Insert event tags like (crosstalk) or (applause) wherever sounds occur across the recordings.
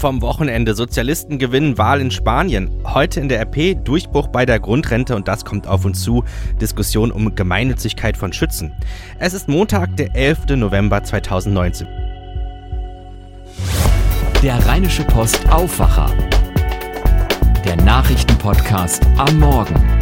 Vom Wochenende. Sozialisten gewinnen Wahl in Spanien. Heute in der RP Durchbruch bei der Grundrente und das kommt auf uns zu. Diskussion um Gemeinnützigkeit von Schützen. Es ist Montag, der 11. November 2019. Der Rheinische Post Aufwacher. Der Nachrichtenpodcast am Morgen.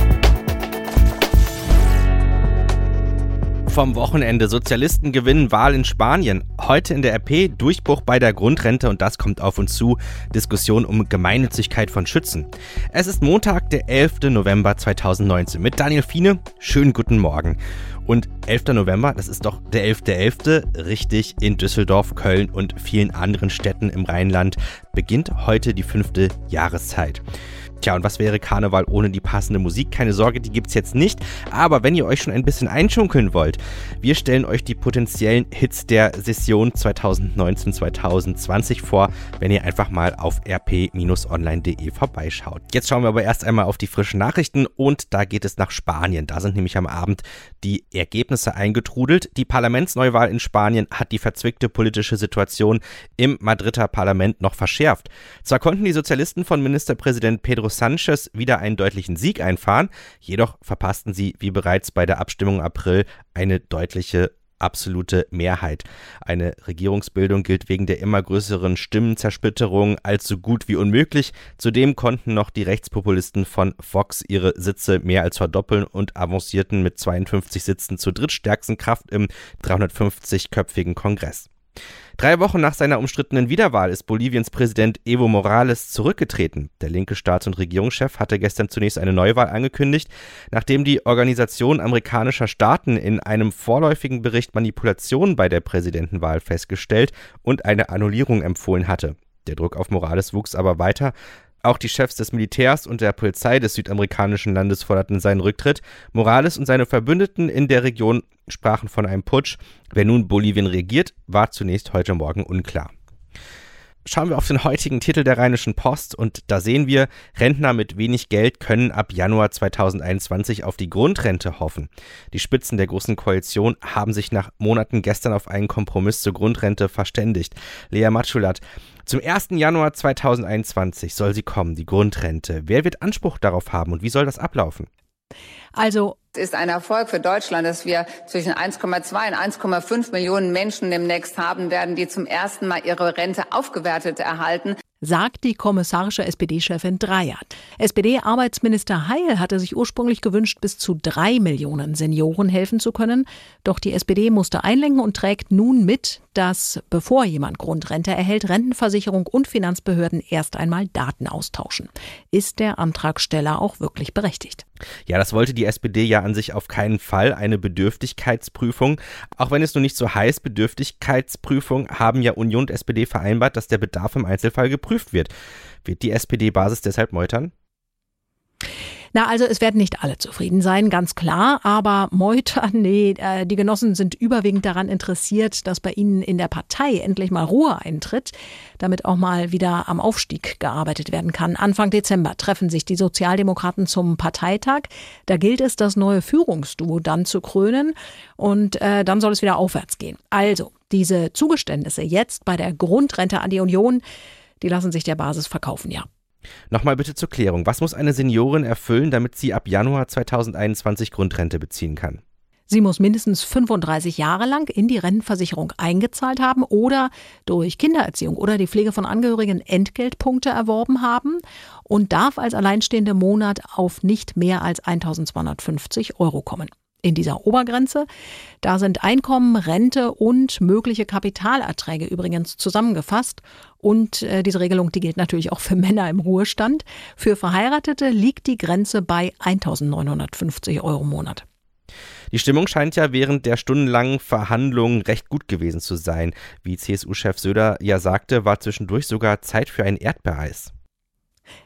Vom Wochenende. Sozialisten gewinnen Wahl in Spanien. Heute in der RP Durchbruch bei der Grundrente und das kommt auf uns zu. Diskussion um Gemeinnützigkeit von Schützen. Es ist Montag, der 11. November 2019 mit Daniel Fiene. Schönen guten Morgen. Und 11. November, das ist doch der 11.11., .11., richtig, in Düsseldorf, Köln und vielen anderen Städten im Rheinland beginnt heute die fünfte Jahreszeit. Tja, und was wäre Karneval ohne die passende Musik? Keine Sorge, die gibt's jetzt nicht. Aber wenn ihr euch schon ein bisschen einschunkeln wollt, wir stellen euch die potenziellen Hits der Session 2019-2020 vor, wenn ihr einfach mal auf rp-online.de vorbeischaut. Jetzt schauen wir aber erst einmal auf die frischen Nachrichten und da geht es nach Spanien. Da sind nämlich am Abend die Ergebnisse eingetrudelt. Die Parlamentsneuwahl in Spanien hat die verzwickte politische Situation im Madrider Parlament noch verschärft. Zwar konnten die Sozialisten von Ministerpräsident Pedro Sanchez wieder einen deutlichen Sieg einfahren, jedoch verpassten sie, wie bereits bei der Abstimmung im April, eine deutliche absolute Mehrheit. Eine Regierungsbildung gilt wegen der immer größeren Stimmenzersplitterung als so gut wie unmöglich. Zudem konnten noch die Rechtspopulisten von Fox ihre Sitze mehr als verdoppeln und avancierten mit 52 Sitzen zur drittstärksten Kraft im 350-köpfigen Kongress. Drei Wochen nach seiner umstrittenen Wiederwahl ist Boliviens Präsident Evo Morales zurückgetreten. Der linke Staats- und Regierungschef hatte gestern zunächst eine Neuwahl angekündigt, nachdem die Organisation amerikanischer Staaten in einem vorläufigen Bericht Manipulationen bei der Präsidentenwahl festgestellt und eine Annullierung empfohlen hatte. Der Druck auf Morales wuchs aber weiter. Auch die Chefs des Militärs und der Polizei des südamerikanischen Landes forderten seinen Rücktritt. Morales und seine Verbündeten in der Region sprachen von einem Putsch. Wer nun Bolivien regiert, war zunächst heute Morgen unklar schauen wir auf den heutigen Titel der Rheinischen Post und da sehen wir, Rentner mit wenig Geld können ab Januar 2021 auf die Grundrente hoffen. Die Spitzen der Großen Koalition haben sich nach Monaten gestern auf einen Kompromiss zur Grundrente verständigt. Lea Matschulat, zum 1. Januar 2021 soll sie kommen, die Grundrente. Wer wird Anspruch darauf haben und wie soll das ablaufen? Also ist ein Erfolg für Deutschland, dass wir zwischen 1,2 und 1,5 Millionen Menschen demnächst haben werden, die zum ersten Mal ihre Rente aufgewertet erhalten sagt die kommissarische SPD-Chefin Dreyert. SPD-Arbeitsminister Heil hatte sich ursprünglich gewünscht, bis zu drei Millionen Senioren helfen zu können. Doch die SPD musste einlenken und trägt nun mit, dass, bevor jemand Grundrente erhält, Rentenversicherung und Finanzbehörden erst einmal Daten austauschen. Ist der Antragsteller auch wirklich berechtigt? Ja, das wollte die SPD ja an sich auf keinen Fall, eine Bedürftigkeitsprüfung. Auch wenn es nun nicht so heißt, Bedürftigkeitsprüfung, haben ja Union und SPD vereinbart, dass der Bedarf im Einzelfall geprüft wird. Wird die SPD-Basis deshalb meutern? Na, also es werden nicht alle zufrieden sein, ganz klar, aber Meuter, (laughs) nee, äh, die Genossen sind überwiegend daran interessiert, dass bei ihnen in der Partei endlich mal Ruhe eintritt, damit auch mal wieder am Aufstieg gearbeitet werden kann. Anfang Dezember treffen sich die Sozialdemokraten zum Parteitag. Da gilt es, das neue Führungsduo dann zu krönen und äh, dann soll es wieder aufwärts gehen. Also, diese Zugeständnisse jetzt bei der Grundrente an die Union, die lassen sich der Basis verkaufen, ja. Nochmal bitte zur Klärung. Was muss eine Seniorin erfüllen, damit sie ab Januar 2021 Grundrente beziehen kann? Sie muss mindestens 35 Jahre lang in die Rentenversicherung eingezahlt haben oder durch Kindererziehung oder die Pflege von Angehörigen Entgeltpunkte erworben haben und darf als alleinstehende Monat auf nicht mehr als 1250 Euro kommen in dieser Obergrenze. Da sind Einkommen, Rente und mögliche Kapitalerträge übrigens zusammengefasst. Und äh, diese Regelung, die gilt natürlich auch für (laughs) Männer im Ruhestand. Für Verheiratete liegt die Grenze bei 1950 Euro im Monat. Die Stimmung scheint ja während der stundenlangen Verhandlungen recht gut gewesen zu sein. Wie CSU-Chef Söder ja sagte, war zwischendurch sogar Zeit für ein Erdbeereis.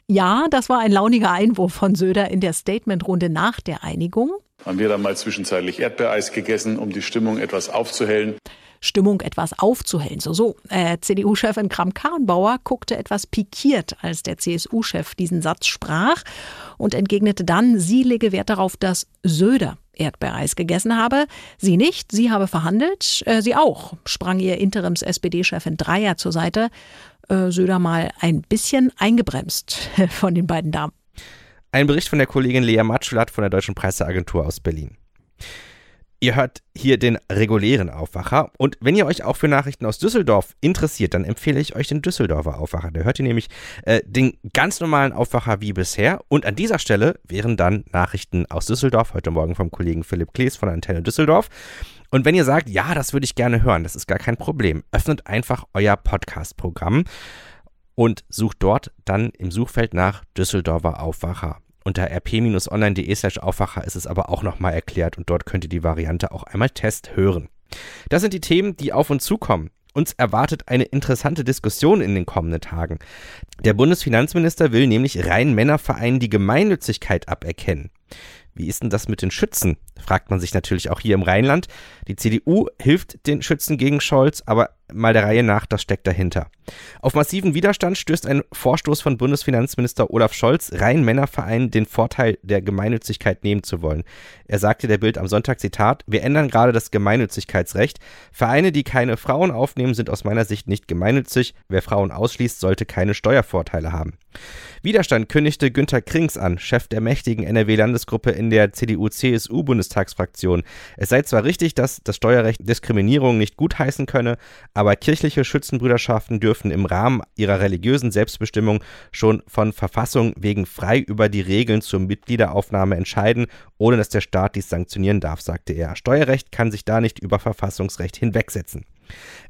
Ja, das war ein launiger Einwurf von Söder in der Statementrunde nach der Einigung. Haben wir dann mal zwischenzeitlich Erdbeereis gegessen, um die Stimmung etwas aufzuhellen. Stimmung etwas aufzuhellen. So, so. Äh, CDU-Chefin Kram-Karrenbauer guckte etwas pikiert, als der CSU-Chef diesen Satz sprach und entgegnete dann, sie lege Wert darauf, dass Söder Erdbeereis gegessen habe. Sie nicht, sie habe verhandelt, äh, sie auch, sprang ihr Interims-SPD-Chefin Dreier zur Seite. Äh, Söder mal ein bisschen eingebremst (laughs) von den beiden Damen. Ein Bericht von der Kollegin Lea Matschulatt von der Deutschen Presseagentur aus Berlin. Ihr hört hier den regulären Aufwacher. Und wenn ihr euch auch für Nachrichten aus Düsseldorf interessiert, dann empfehle ich euch den Düsseldorfer Aufwacher. Da hört ihr nämlich äh, den ganz normalen Aufwacher wie bisher. Und an dieser Stelle wären dann Nachrichten aus Düsseldorf, heute Morgen vom Kollegen Philipp Klees von Antenne Düsseldorf. Und wenn ihr sagt, ja, das würde ich gerne hören, das ist gar kein Problem, öffnet einfach euer Podcast-Programm und sucht dort dann im Suchfeld nach Düsseldorfer Aufwacher. Unter rp-online.de slash Aufwacher ist es aber auch nochmal erklärt und dort könnt ihr die Variante auch einmal Test hören. Das sind die Themen, die auf uns zukommen. Uns erwartet eine interessante Diskussion in den kommenden Tagen. Der Bundesfinanzminister will nämlich rein Männervereinen die Gemeinnützigkeit aberkennen. Wie ist denn das mit den Schützen? Fragt man sich natürlich auch hier im Rheinland. Die CDU hilft den Schützen gegen Scholz, aber mal der Reihe nach, das steckt dahinter. Auf massiven Widerstand stößt ein Vorstoß von Bundesfinanzminister Olaf Scholz, rein Männervereinen den Vorteil der Gemeinnützigkeit nehmen zu wollen. Er sagte der Bild am Sonntag, Zitat, wir ändern gerade das Gemeinnützigkeitsrecht. Vereine, die keine Frauen aufnehmen, sind aus meiner Sicht nicht gemeinnützig. Wer Frauen ausschließt, sollte keine Steuervorteile haben. Widerstand kündigte Günter Krings an, Chef der mächtigen NRW-Landesgruppe in der CDU-CSU-Bundestagsfraktion. Es sei zwar richtig, dass das Steuerrecht Diskriminierung nicht gutheißen könne, aber kirchliche Schützenbrüderschaften dürfen im Rahmen ihrer religiösen Selbstbestimmung schon von Verfassung wegen frei über die Regeln zur Mitgliederaufnahme entscheiden, ohne dass der Staat dies sanktionieren darf, sagte er. Steuerrecht kann sich da nicht über Verfassungsrecht hinwegsetzen.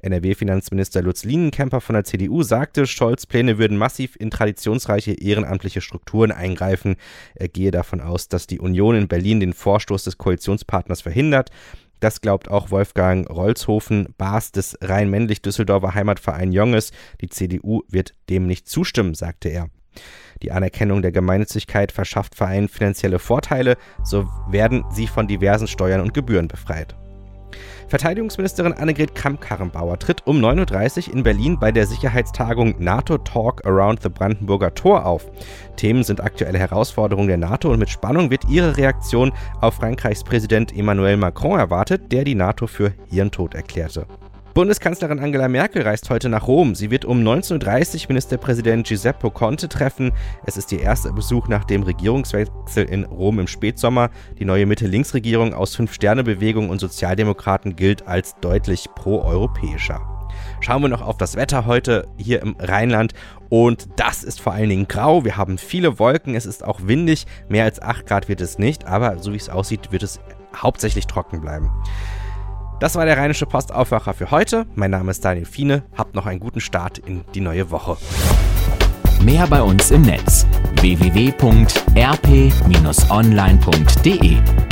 NRW-Finanzminister Lutz Lienenkemper von der CDU sagte, Scholz Pläne würden massiv in traditionsreiche ehrenamtliche Strukturen eingreifen. Er gehe davon aus, dass die Union in Berlin den Vorstoß des Koalitionspartners verhindert. Das glaubt auch Wolfgang Rolzhofen, Bas des rein männlich Düsseldorfer Heimatverein Jonges. Die CDU wird dem nicht zustimmen, sagte er. Die Anerkennung der Gemeinnützigkeit verschafft Vereinen finanzielle Vorteile, so werden sie von diversen Steuern und Gebühren befreit. Verteidigungsministerin Annegret Kramp-Karrenbauer tritt um 9.30 Uhr in Berlin bei der Sicherheitstagung NATO Talk Around the Brandenburger Tor auf. Themen sind aktuelle Herausforderungen der NATO und mit Spannung wird ihre Reaktion auf Frankreichs Präsident Emmanuel Macron erwartet, der die NATO für Hirntod erklärte. Bundeskanzlerin Angela Merkel reist heute nach Rom. Sie wird um 19.30 Uhr Ministerpräsident Giuseppe Conte treffen. Es ist ihr erster Besuch nach dem Regierungswechsel in Rom im Spätsommer. Die neue Mitte-Links-Regierung aus Fünf-Sterne-Bewegung und Sozialdemokraten gilt als deutlich proeuropäischer. Schauen wir noch auf das Wetter heute hier im Rheinland. Und das ist vor allen Dingen grau. Wir haben viele Wolken. Es ist auch windig. Mehr als 8 Grad wird es nicht. Aber so wie es aussieht, wird es hauptsächlich trocken bleiben. Das war der Rheinische Postaufwacher für heute. Mein Name ist Daniel Fiene. Habt noch einen guten Start in die neue Woche. Mehr bei uns im Netz www.rp-online.de